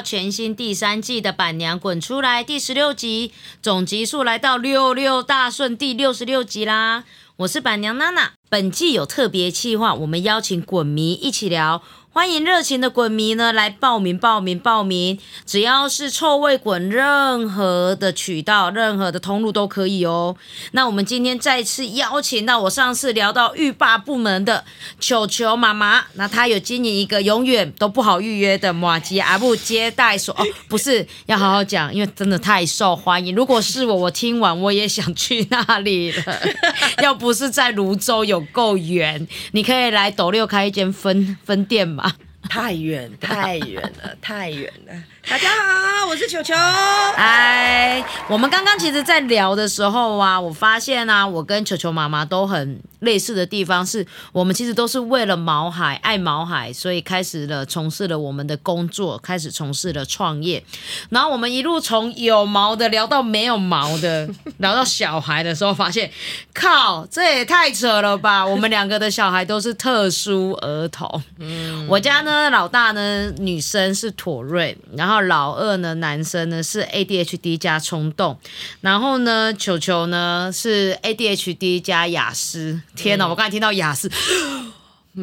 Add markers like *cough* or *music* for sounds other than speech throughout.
全新第三季的《板娘滚出来》第十六集，总集数来到六六大顺第六十六集啦。我是板娘娜娜，本季有特别企划，我们邀请滚迷一起聊。欢迎热情的滚迷呢来报名报名报名，只要是臭味滚，任何的渠道、任何的通路都可以哦。那我们今天再次邀请到我上次聊到浴霸部门的球球妈妈，那她有经营一个永远都不好预约的马吉阿布接待所哦，*laughs* 不是要好好讲，因为真的太受欢迎。如果是我，我听完我也想去那里了。*laughs* 要不是在泸州有够远，你可以来斗六开一间分分店嘛。太远太远了，太远了。大家好，我是球球。哎，我们刚刚其实，在聊的时候啊，我发现啊，我跟球球妈妈都很类似的地方，是我们其实都是为了毛海，爱毛海，所以开始了从事了我们的工作，开始从事了创业。然后我们一路从有毛的聊到没有毛的，*laughs* 聊到小孩的时候，发现，靠，这也太扯了吧！我们两个的小孩都是特殊儿童。嗯，我家呢，老大呢，女生是妥瑞，然后。老二呢，男生呢是 ADHD 加冲动，然后呢，球球呢是 ADHD 加雅思。天哪，我刚才听到雅思，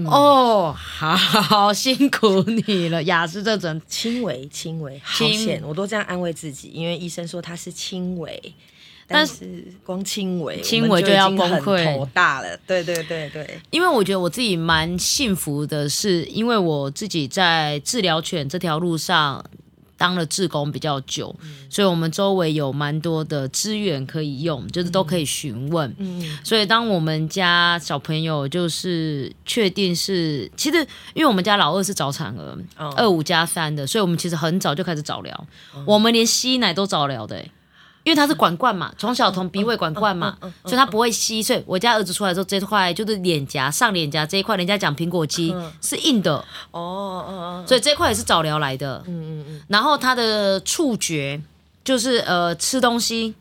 哦，好辛苦你了，雅思这种轻微轻微，好险，我都这样安慰自己，因为医生说他是轻微，但是光轻微，轻微就要崩溃，头大了。对对对对，因为我觉得我自己蛮幸福的，是因为我自己在治疗犬这条路上。当了志工比较久，所以我们周围有蛮多的资源可以用，就是都可以询问。嗯，所以当我们家小朋友就是确定是，其实因为我们家老二是早产儿，二五加三的，所以我们其实很早就开始早疗，我们连吸奶都早疗的。因为他是管灌嘛，从小从鼻胃管灌嘛，所以他不会吸。所以我家儿子出来之后，这块就是脸颊上脸颊这一块，人家讲苹果肌是硬的哦哦，所以这块也是早疗来的。嗯嗯嗯。然后他的触觉就是呃吃东西。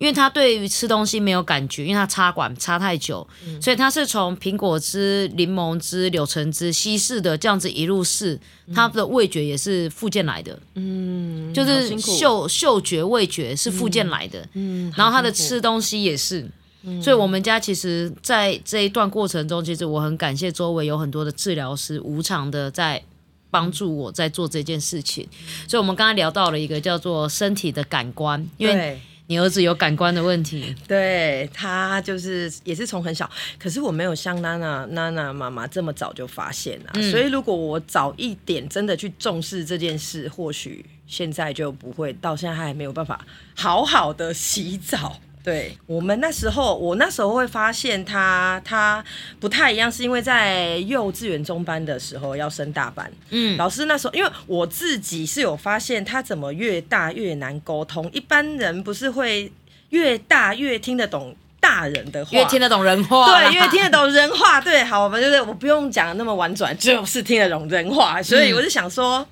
因为他对于吃东西没有感觉，因为他插管插太久，所以他是从苹果汁、柠檬汁、柳橙汁稀释的这样子一路试，他的味觉也是附件来的，嗯，就是嗅嗅觉、味觉是附件来的，嗯，然后他的吃东西也是，所以我们家其实，在这一段过程中，其实我很感谢周围有很多的治疗师无偿的在帮助我在做这件事情，所以我们刚才聊到了一个叫做身体的感官，因为。你儿子有感官的问题，对他就是也是从很小，可是我没有像娜娜娜娜妈妈这么早就发现啊，所以如果我早一点真的去重视这件事，或许现在就不会到现在还没有办法好好的洗澡。对我们那时候，我那时候会发现他他不太一样，是因为在幼稚园中班的时候要升大班。嗯，老师那时候，因为我自己是有发现他怎么越大越难沟通。一般人不是会越大越听得懂大人的话，越听得懂人话，对，越听得懂人话。对，好，我们就是我不用讲那么婉转，就是听得懂人话。所以我就想说。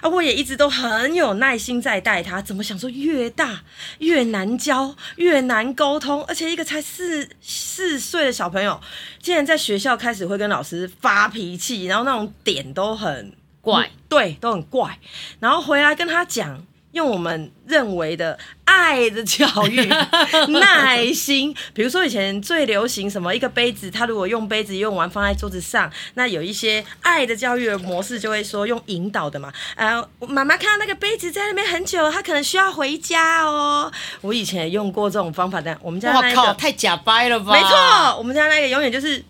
啊，我也一直都很有耐心在带他，怎么想说越大越难教，越难沟通，而且一个才四四岁的小朋友，竟然在学校开始会跟老师发脾气，然后那种点都很怪，对，都很怪，然后回来跟他讲。用我们认为的爱的教育，*laughs* 耐心。比如说以前最流行什么，一个杯子，他如果用杯子用完放在桌子上，那有一些爱的教育的模式，就会说用引导的嘛。呃，妈妈看到那个杯子在那边很久，她可能需要回家哦。我以前也用过这种方法的，我们家那个太假掰了吧？没错，我们家那个永远就是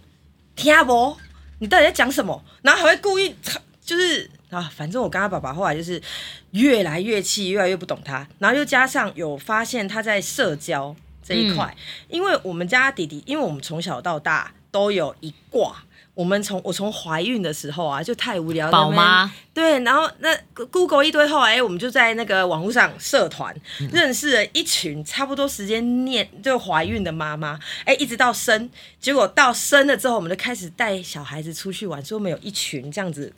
听不，你到底在讲什么？然后还会故意就是啊，反正我跟他爸爸后来就是。越来越气，越来越不懂他，然后又加上有发现他在社交这一块，因为我们家弟弟，因为我们从小到大都有一挂，我们从我从怀孕的时候啊，就太无聊，宝妈对，然后那 Google 一堆后来，我们就在那个网络上社团认识了一群差不多时间念就怀孕的妈妈，哎，一直到生，结果到生了之后，我们就开始带小孩子出去玩，所以我们有一群这样子。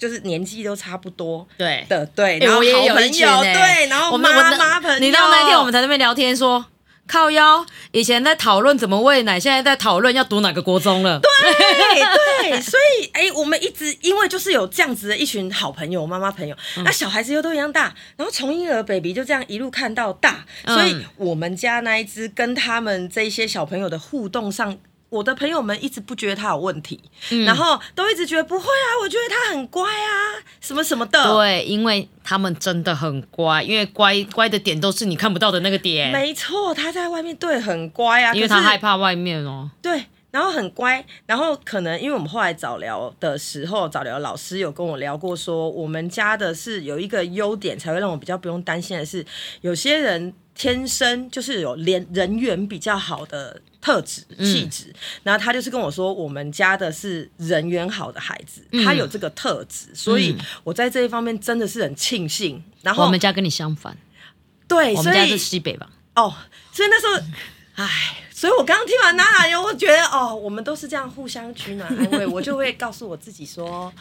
就是年纪都差不多，对的，对，然后好朋友，对，然后妈妈朋友，你知道那天我们在那边聊天说。靠腰，以前在讨论怎么喂奶，现在在讨论要读哪个国中了。对对，所以哎、我们一直因为就是有这样子的一群好朋友、妈妈朋友，嗯那小孩子又都一样大，然后从婴儿 baby 就这样一路看到大，嗯所以我们家那一只跟他们这一些小朋友的互动上。我的朋友们一直不觉得他有问题，嗯然后都一直觉得不会啊，我觉得他很乖啊，什么什么的。对，因为他们真的很乖，因为乖乖的点都是你看不到的那个点，没错，他在外面对很乖啊，因为他害怕外面哦。对，然后很乖，然后可能因为我们后来早聊的时候，早聊老师有跟我聊过说，我们家的是有一个优点，才会让我比较不用担心的是，有些人天生就是有连人缘比较好的。特质、气质，然后他就是跟我说，我们家的是人缘好的孩子，他有这个特质，所以我在这一方面真的是很庆幸。然后我们家跟你相反，对，我们家是西北吧？哦，所以那时候，唉，所以我刚刚听完娜娜有，我觉得哦，我们都是这样互相取暖安慰，我就会告诉我自己说。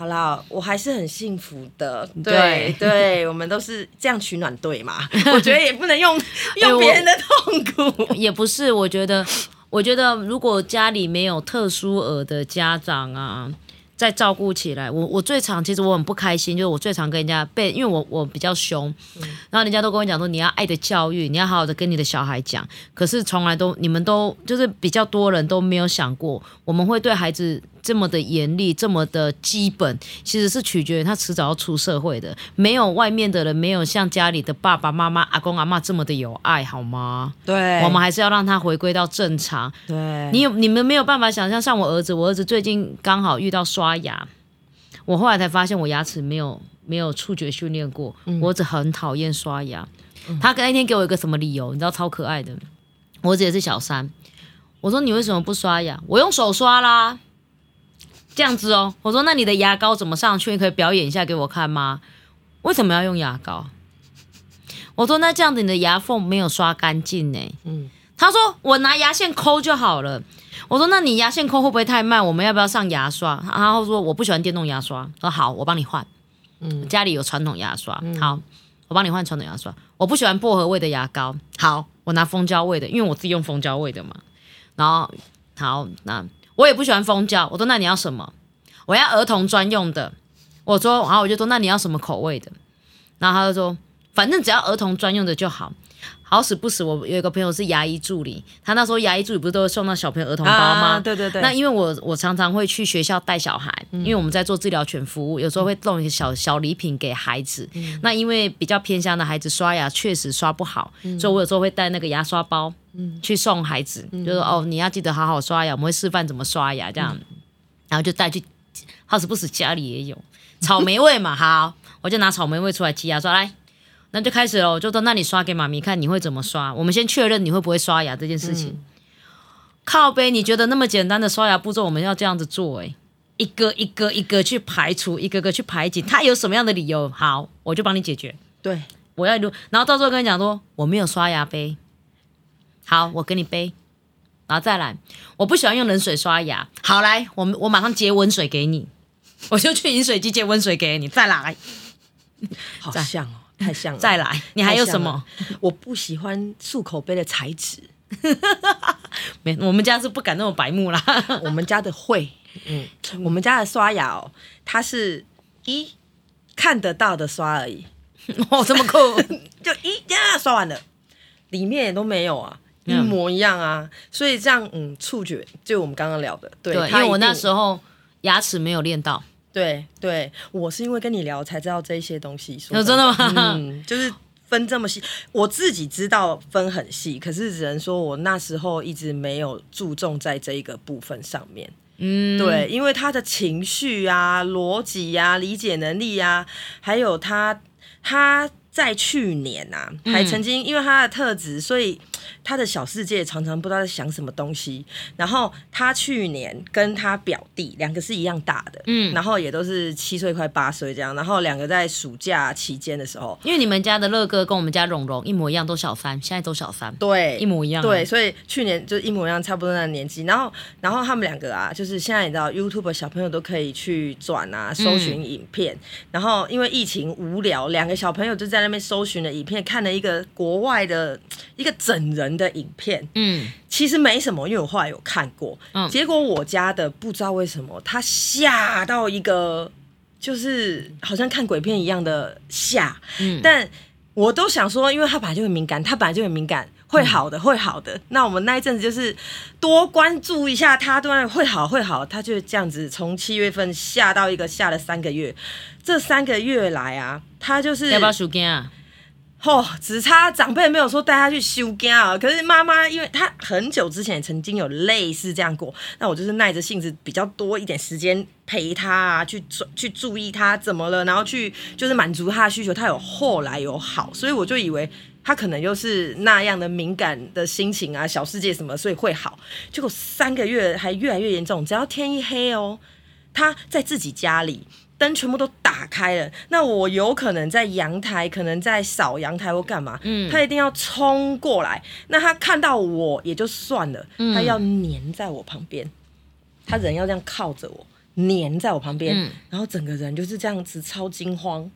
好啦，我还是很幸福的。对对对，我们都是这样取暖队嘛。*laughs* 我觉得也不能用 *laughs* 用别人的痛苦。*laughs* 也不是，我觉得，我觉得如果家里没有特殊儿的家长啊，在照顾起来，我我最常其实我很不开心，就是我最常跟人家被，因为我我比较凶，然后人家都跟我讲说你要爱的教育，你要好好的跟你的小孩讲，可是从来都你们都就是比较多人都没有想过，我们会对孩子。这么的严厉，这么的基本，其实是取决于他迟早要出社会的。没有外面的人，没有像家里的爸爸妈妈、阿公阿妈这么的有爱，好吗？对我们还是要让他回归到正常。对你有你们没有办法想象，像我儿子，我儿子最近刚好遇到刷牙，我后来才发现我牙齿没有没有触觉训练过，我儿子很讨厌刷牙。他那天给我一个什么理由，你知道超可爱的。我儿子也是小三，我说你为什么不刷牙？我用手刷啦。这样子哦，我说那你的牙膏怎么上去？你可以表演一下给我看吗？为什么要用牙膏？我说那这样子你的牙缝没有刷干净呢。嗯他说我拿牙线抠就好了。我说那你牙线抠会不会太慢？我们要不要上牙刷？然后说我不喜欢电动牙刷。说好，我帮你换。嗯家里有传统牙刷，好，我帮你换传统牙刷。我不喜欢薄荷味的牙膏，好，我拿蜂胶味的，因为我自己用蜂胶味的嘛。然后好，那我也不喜欢蜂胶，我说那你要什么？我要儿童专用的。我说，然后我就说那你要什么口味的？然后他就说反正只要儿童专用的就好。好死不死，我有一个朋友是牙医助理，他那时候牙医助理不是都会送到小朋友儿童包吗？啊对对对，那因为我我常常会去学校带小孩，因为我们在做治疗犬服务，有时候会送一些小小礼品给孩子。那因为比较偏乡的孩子刷牙确实刷不好，所以我有时候会带那个牙刷包去送孩子，就说哦你要记得好好刷牙，我们会示范怎么刷牙这样，然后就带去。好死不死家里也有草莓味嘛，好，我就拿草莓味出来挤牙刷来。那就开始了，我就说，那你刷给妈咪看，你会怎么刷？我们先确认你会不会刷牙这件事情。靠背，你觉得那么简单的刷牙步骤，我们要这样子做、欸？一个一个一个去排除，一个个去排挤，他有什么样的理由？好，我就帮你解决。对我要录，然后到时候跟你讲说我没有刷牙杯，好，我给你杯，然后再来，我不喜欢用冷水刷牙，好来，我们我马上接温水给你，我就去饮水机接温水给你，再来，好像哦，太像了。再来，你还有什么？我不喜欢漱口杯的材质，*laughs* 没，我们家是不敢那么白目啦。*laughs* 我们家的会，嗯，我们家的刷牙哦，它是一看得到的刷而已，*laughs* 哦，这么酷，就一呀刷完了，里面也都没有啊，一嗯模一样啊，所以这样嗯，触觉就我们刚刚聊的，对，对，因为我那时候候牙齿没有练到，对对，我是因为跟你聊才知道这一些东西，说有真的吗 *laughs* 嗯，就是。分这么细，我自己知道分很细，可是只能说我那时候一直没有注重在这一个部分上面。嗯，对，因为他的情绪啊、逻辑啊、理解能力啊，还有他他在去年啊，还曾经因为他的特质，所以他的小世界常常不知道在想什么东西。然后他去年跟他表弟两个是一样大的，嗯，然后也都是七岁快八岁这样。然后两个在暑假期间的时候，因为你们家的乐哥跟我们家蓉蓉一模一样，都小三，现在都小三，对，一模一样啊。对，所以去年就一模一样，差不多那个年纪。然后，然后他们两个啊，就是现在你知道，YouTube 小朋友都可以去转啊，搜寻影片。然后因为疫情无聊，两个小朋友就在那边搜寻了影片，看了一个国外的一个整整人的影片，嗯，其实没什么，因为我后来有看过。嗯结果我家的不知道为什么，他吓到一个，就是好像看鬼片一样的吓。嗯但我都想说，因为他本来就很敏感，他本来就很敏感，会好的，会好的。那我们那一阵子就是多关注一下他，对，会好，会好。他就这样子，从七月份吓到一个吓了三个月。这三个月来啊，他就是要不要输惊啊？哦，只差长辈没有说带他去修家啊。可是妈妈，因为她很久之前曾经有类似这样过，那我就是耐着性子比较多一点时间陪他啊，去去注意他怎么了，然后去就是满足他的需求。他有后来有好，所以我就以为他可能又是那样的敏感的心情啊，小世界什么，所以会好。结果三个月还越来越严重，只要天一黑哦，他在自己家里。灯全部都打开了，那我有可能在阳台，可能在扫阳台或干嘛，嗯他一定要冲过来。那他看到我也就算了，嗯他要黏在我旁边，他人要这样靠着我，黏在我旁边，嗯然后整个人就是这样子超惊慌。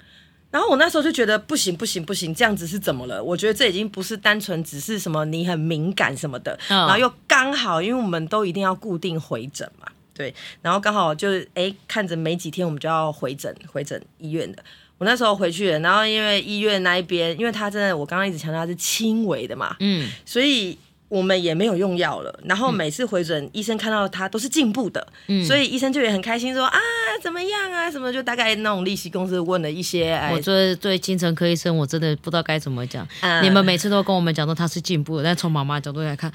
然后我那时候就觉得不行不行不行，这样子是怎么了？我觉得这已经不是单纯只是什么你很敏感什么的，嗯然后又刚好因为我们都一定要固定回诊嘛，对，然后刚好就是哎看着没几天我们就要回诊回诊医院的。我那时候回去了，然后因为医院那一边，因为他真的我刚刚一直强调他是轻微的嘛，嗯，所以我们也没有用药了。然后每次回诊，医生看到他都是进步的，嗯所以医生就也很开心说啊怎么样啊什么，就大概那种利息公司问了一些，哎我，对对精神科医生，我真的不知道该怎么讲。嗯你们每次都跟我们讲说他是进步的，但从妈妈角度来看，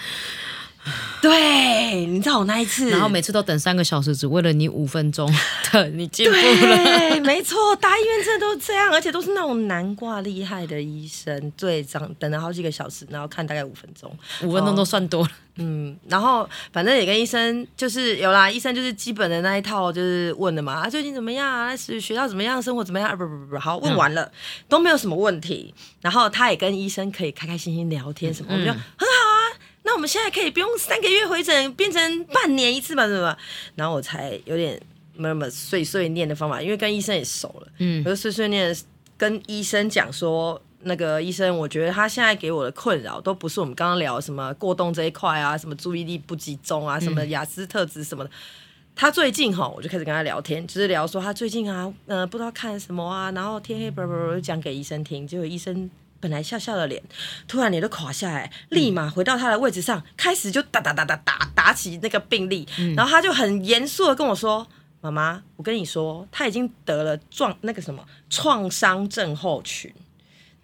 *laughs* 对，你知道我那一次，然后每次都等三个小时，只为了你五分钟 *laughs* 的你进步了。对，没错，大医院真的都这样，而且都是那种难挂厉害的医生，最长等了好几个小时，然后看大概五分钟，五分钟都算多了。嗯，然后反正也跟医生就是有啦，医生就是基本的那一套就是问的嘛，啊最近怎么样啊，是学校怎么样，生活怎么样，啊、不不不不，好问完了、都没有什么问题，然后他也跟医生可以开开心心聊天什么，我们就很好啊。那我们现在可以不用三个月回诊，变成半年一次吧，是吧？然后我才有点那么碎碎念的方法，因为跟医生也熟了，嗯我就碎碎念跟医生讲说，那个医生，我觉得他现在给我的困扰都不是我们刚刚聊什么过动这一块啊，什么注意力不集中啊，什么雅思特质什么的。他最近哈，我就开始跟他聊天，就是聊说他最近啊，呃，不知道看什么啊，然后天黑不不不讲给医生听，结果医生本来笑笑的脸，突然脸都垮下来，立马回到他的位置上，开始就打打打打打打起那个病历，然后他就很严肃的跟我说：“妈妈，我跟你说，他已经得了撞那个什么创伤症候群。”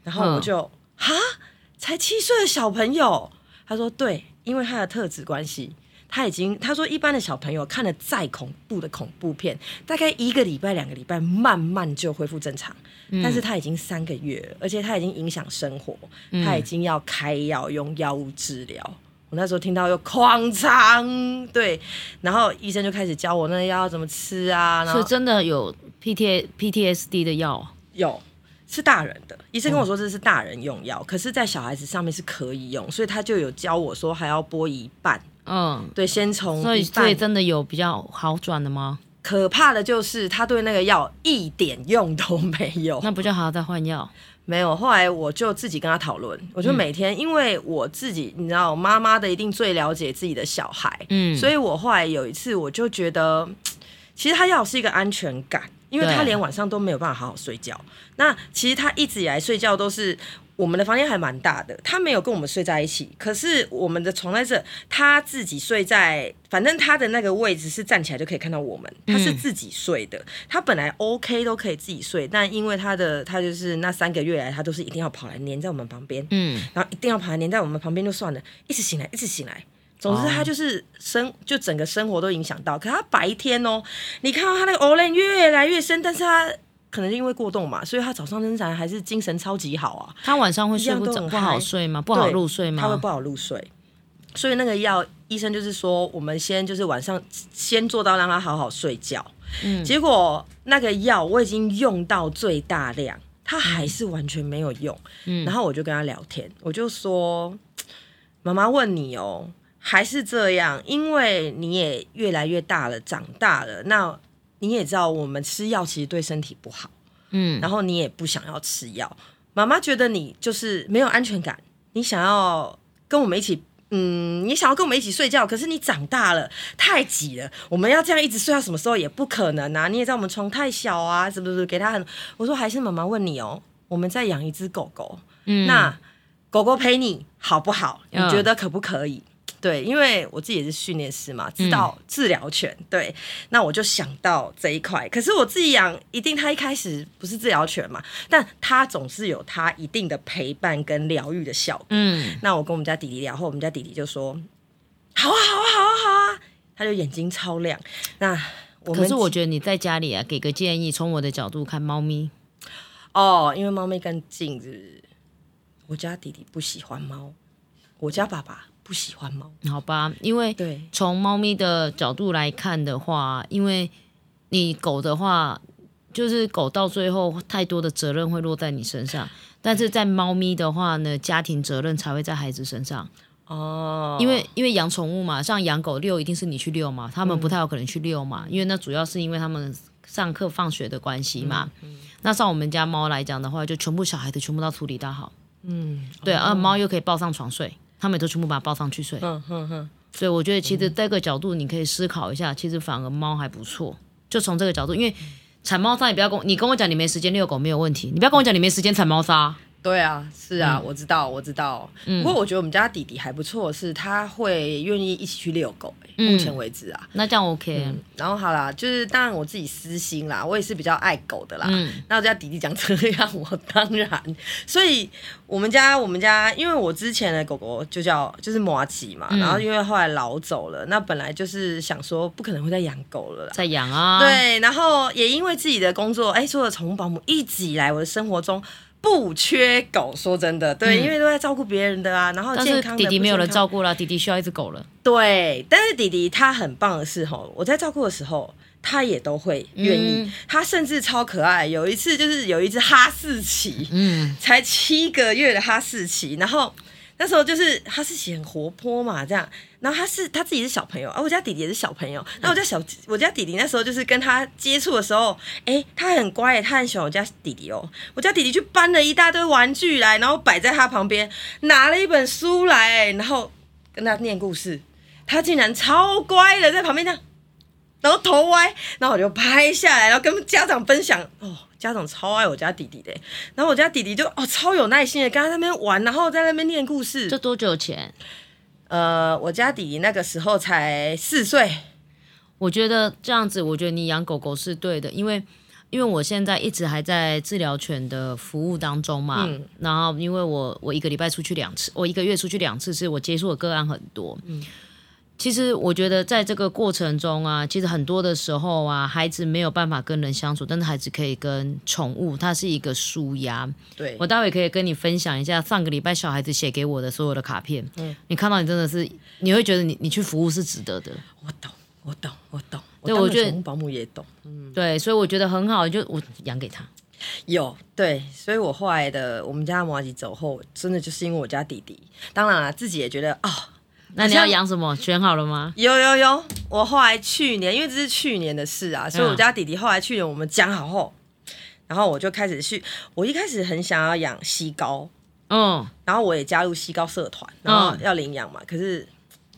然后我就哈，才七岁的小朋友，他说对，因为他的特质关系。他已经他说，一般的小朋友看了再恐怖的恐怖片，大概一个礼拜、两个礼拜，慢慢就恢复正常。但是他已经三个月了，而且他已经影响生活，他已经要开药用药物治疗。我那时候听到又狂肠，对，然后医生就开始教我那个药要怎么吃啊，然后所以真的有 P T P T S D 的药，有是大人的，医生跟我说这是大人用药，可是，在小孩子上面是可以用，所以他就有教我说还要拨一半，嗯，对，先从所以。所以真的有比较好转的吗？可怕的就是他对那个药一点用都没有，那不就还要再换药？没有。后来我就自己跟他讨论，我就每天，因为我自己，你知道，妈妈的一定最了解自己的小孩，嗯，所以我后来有一次，我就觉得，其实他要是一个安全感，因为他连晚上都没有办法好好睡觉。那其实他一直以来睡觉都是。我们的房间还蛮大的，他没有跟我们睡在一起，可是我们的床在这，他自己睡在，反正他的那个位置是站起来就可以看到我们，他是自己睡的。他本来 OK 都可以自己睡，但因为他的他就是那三个月来，他都是一定要跑来黏在我们旁边，嗯，然后一定要跑来黏在我们旁边就算了，一直醒来，一直醒来。总之，他就是生就整个生活都影响到。可他白天哦，你看到他那个 o l e 越来越深，但是他可能是因为过动嘛，所以他早上仍然还是精神超级好啊，他晚上会睡不一样都很着不好睡吗？不好入睡吗？他会不好入睡。所以那个药，医生就是说，我们先就是晚上先做到让他好好睡觉。嗯结果那个药我已经用到最大量，他还是完全没有用。嗯然后我就跟他聊天，我就说：“妈妈问你哦，还是这样？因为你也越来越大了，长大了，那你也知道我们吃药其实对身体不好。”嗯，然后你也不想要吃药，妈妈觉得你就是没有安全感，你想要跟我们一起。嗯，你想要跟我们一起睡觉，可是你长大了，太挤了。我们要这样一直睡到什么时候也不可能啊！你也知道我们床太小啊，是不是？给他很，我说还是妈妈问你哦，我们再养一只狗狗，嗯那狗狗陪你好不好？你嗯觉得可不可以？对，因为我自己也是训练师嘛，知道治疗犬。对，那我就想到这一块。可是我自己养，一定它一开始不是治疗犬嘛，但它总是有它一定的陪伴跟疗愈的效果。嗯，那我跟我们家弟弟聊后，我们家弟弟就说：“好啊，好啊，好啊，好啊！”他就眼睛超亮。那我们可是我觉得你在家里啊，给个建议，从我的角度看，猫咪，哦，因为猫咪更近，是不是？我家弟弟不喜欢猫，我家爸爸不喜欢猫。好吧，因为对，从猫咪的角度来看的话，因为你狗的话，就是狗到最后太多的责任会落在你身上，但是在猫咪的话呢，家庭责任才会在孩子身上。哦，因为因为养宠物嘛，像养狗遛一定是你去遛嘛，他们不太有可能去遛嗯。嘛，因为那主要是因为他们上课放学的关系嘛。嗯那像我们家猫来讲的话，就全部小孩子全部都处理到好，嗯，对啊，猫又可以抱上床睡，他们也都全部把它抱上去睡。嗯哼哼，所以我觉得其实这个角度你可以思考一下，其实反而猫还不错。就从这个角度，因为铲猫砂，你不要跟我你跟我讲你没时间遛狗没有问题，你不要跟我讲你没时间铲猫砂。对啊，是啊，我知道，我知道。不过我觉得我们家弟弟还不错，是他会愿意一起去遛狗、欸目前为止啊。那这样 OK，、然后好啦，就是当然我自己私心啦，我也是比较爱狗的啦。嗯那我家弟弟讲这样，我当然，所以我们家我们家，因为我之前的狗狗就叫就是摩吉嘛，然后因为后来老走了，那本来就是想说不可能会再养狗了啦。在养啊，，对，然后也因为自己的工作，哎，做了宠物保姆，一直以来我的生活中不缺狗。说真的，对，因为都在照顾别人的啊，然后健康的弟弟没有人照顾了，弟弟需要一只狗了。对，但是弟弟他很棒的是吼，我在照顾的时候，他也都会愿意，嗯他甚至超可爱。有一次就是有一只哈士奇，嗯，才七个月的哈士奇，然后那时候就是他是很活泼嘛，这样，然后他是他自己是小朋友，啊，我家弟弟也是小朋友，那我家小我家弟弟那时候就是跟他接触的时候，哎，他很乖，他很喜欢我家弟弟哦，我家弟弟去搬了一大堆玩具来，然后摆在他旁边，拿了一本书来，然后跟他念故事，他竟然超乖的在旁边这样。然后头歪，然后我就拍下来，然后跟家长分享。哦，家长超爱我家弟弟的，然后我家弟弟就哦超有耐心的跟他那边玩，然后在那边念故事这。多久前？呃，我家弟弟那个时候才四岁，我觉得这样子，我觉得你养狗狗是对的，因为因为我现在一直还在治疗犬的服务当中嘛，嗯然后因为我我一个礼拜出去两次，我一个月出去两次，是我接触的个案很多。嗯其实我觉得在这个过程中啊，其实很多的时候啊，孩子没有办法跟人相处，但是孩子可以跟宠物，它是一个舒压。对我待会可以跟你分享一下上个礼拜小孩子写给我的所有的卡片，嗯你看到你真的是你会觉得你你去服务是值得的。我懂，我懂，我懂。对我觉得宠物保姆也懂，嗯对，所以我觉得很好，就我养给他。有对，所以我后来的我们家摩吉走后，真的就是因为我家弟弟，当然了，自己也觉得哦，那你要养什么？选好了吗？有有有，我后来去年，因为这是去年的事啊，所以我家弟弟后来去年我们讲好后，然后我就开始去，我一开始很想要养西高，嗯，然后我也加入西高社团，然后要领养嘛，可是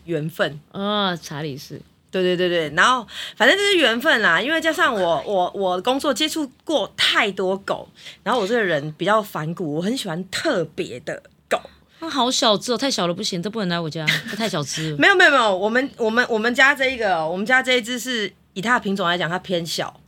缘分，呃，查理是，对对对对，然后反正就是缘分啦，因为加上我我我工作接触过太多狗，然后我这个人比较反骨，我很喜欢特别的狗。啊，好小只哦，太小了不行，这不能来我家，*laughs* 它太小只了。没有没有没有，我们我们我们家这一个，我们家这一只是以它的品种来讲，它偏小。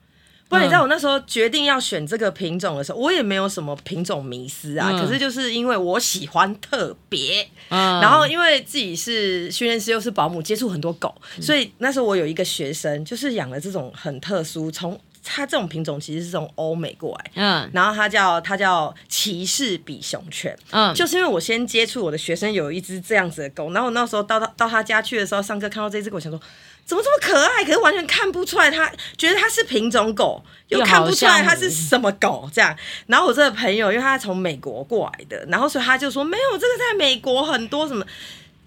不然你知道我那时候决定要选这个品种的时候，我也没有什么品种迷思啊。嗯可是就是因为我喜欢特别，嗯，然后因为自己是训练师又是保姆，接触很多狗，所以那时候我有一个学生就是养了这种很特殊，从它这种品种其实是从欧美过来，嗯然后它叫它叫骑士比熊犬。嗯，就是因为我先接触我的学生有一只这样子的狗，然后我那时候到他到他家去的时候，上课看到这只狗，我想说怎么这么可爱，可是完全看不出来它，觉得它是品种狗，又又看不出来它是什么狗这样。然后我这个朋友，因为他从美国过来的，然后所以他就说没有这个在美国很多什么。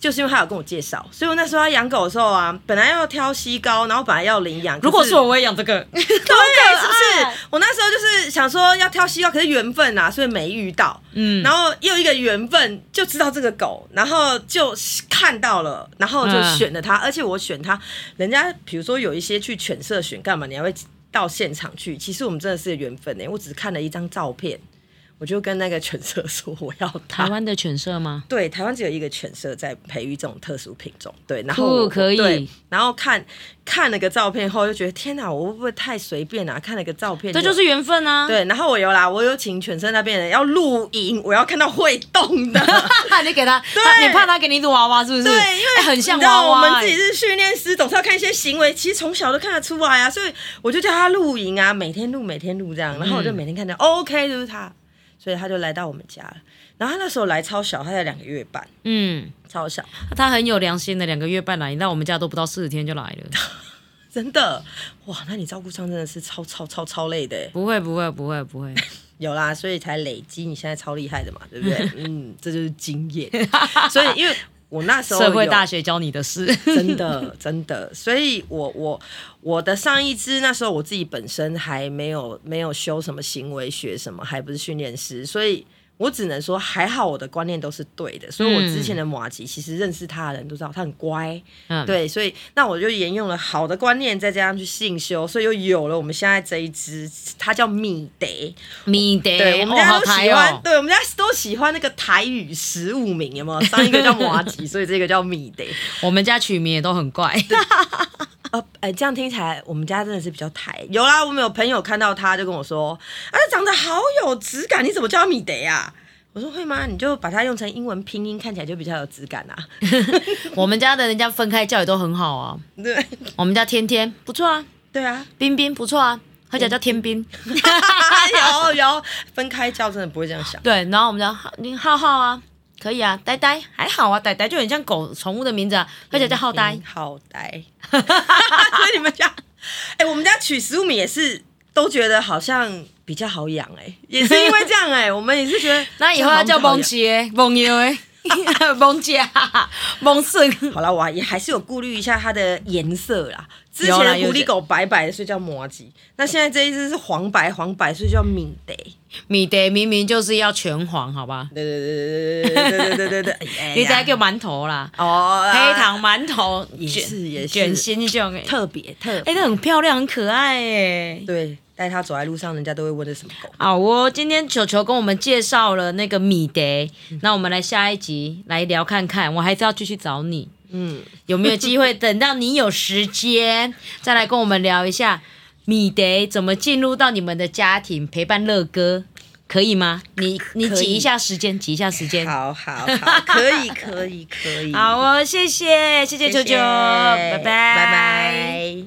就是因为他有跟我介绍，所以我那时候要养狗的时候啊，本来要挑西高，然后本来要领养。如果可是我，我也养这个。*laughs* 对，是不是？我那时候就是想说要挑西高，可是缘分啊，所以没遇到。嗯，然后又一个缘分，就知道这个狗，然后就看到了，然后就选了它。而且我选它，人家比如说有一些去犬舍选干嘛，你还会到现场去。其实我们真的是缘分呢，我只看了一张照片。我就跟那个犬舍说我要 *laughs* 台湾的犬舍吗？对，台湾只有一个犬舍在培育这种特殊品种。对，然后可以，然后看看了个照片后，就觉得天哪，我会不会太随便啊？看了个照片，这就是缘分啊。对，然后我有啦，我有请犬舍那边人要录影，我要看到会动的。*laughs* 你给他，*laughs* 对，你怕他给你录娃娃是不是？对，因为很像娃娃。我们自己是训练师，总是要看一些行为，其实从小都看得出来啊。所以我就叫他录影啊，每天录，每天录这样，然后我就每天看到 OK，就是他。所以他就来到我们家了，然后他那时候来超小，他才两个月半，嗯，超小，他很有良心的，两个月半来，你到我们家都不到四十天就来了，*laughs* 真的，哇，那你照顾上真的是超超超超累的，不会不会不会不会，*laughs* 有啦，所以才累积你现在超厉害的嘛，对不对？*laughs* 嗯，这就是经验，所以因为。我那时候社会大学教你的事，真的真的，所以我我我的上一支那时候我自己本身还没有没有修什么行为学什么，还不是训练师，所以。我只能说还好，我的观念都是对的，所以我之前的马吉其实认识他的人都知道他很乖，嗯，对，所以那我就沿用了好的观念，再加上去信修，所以又有了我们现在这一只，它叫米德，米德，对，我们家都喜欢，对，我们家都喜欢那个台语十五名，有没有？上一个叫马吉，*laughs* 所以这个叫米德，*laughs* 我们家取名也都很怪。呃，*laughs* 哎，这样听起来，我们家真的是比较台。有啦，我们有朋友看到他就跟我说：“啊，长得好有质感，你怎么叫米德呀？”我说：“会吗？你就把它用成英文拼音，看起来就比较有质感啊。*laughs* ”我们家的人家分开叫也都很好啊。对，我们家天天不错啊。对啊，冰冰不错啊，他叫叫天冰。*laughs* 有有，分开叫真的不会这样想。对，然后我们家你浩浩啊。可以啊，呆呆还好啊，呆呆就很像狗宠物的名字啊，而且叫浩呆，浩呆。*laughs* 所以你们家，哎，我们家取食物名也是都觉得好像比较好养，哎，也是因为这样，哎，*laughs* 我们也是觉得，那以后要叫蒙奇，蒙牛哎。*laughs* 蒙家 *laughs* 蒙顺，好了，我也还是有顾虑一下它的颜色啦。之前的狐狸狗白白的，所以叫摩吉。那现在这一只是黄白黄白，所以叫米德。米德明明就是要全黄，好吧？对对对对对对对对对对。你再叫馒头啦，哦，黑糖馒头也是也是卷心种，特别特，哎，它很漂亮，很可爱，哎，对。带他走在路上，人家都会问这什么狗。好，我今天球球跟我们介绍了那个米德，那我们来下一集来聊看看。我还是要继续找你，嗯，有没有机会等到你有时间再来跟我们聊一下米德怎么进入到你们的家庭陪伴乐哥，可以吗？你你挤一下时间，挤一下时间。好好好，可以可以可以。*laughs* 好哦，谢谢谢谢球球，拜拜拜拜。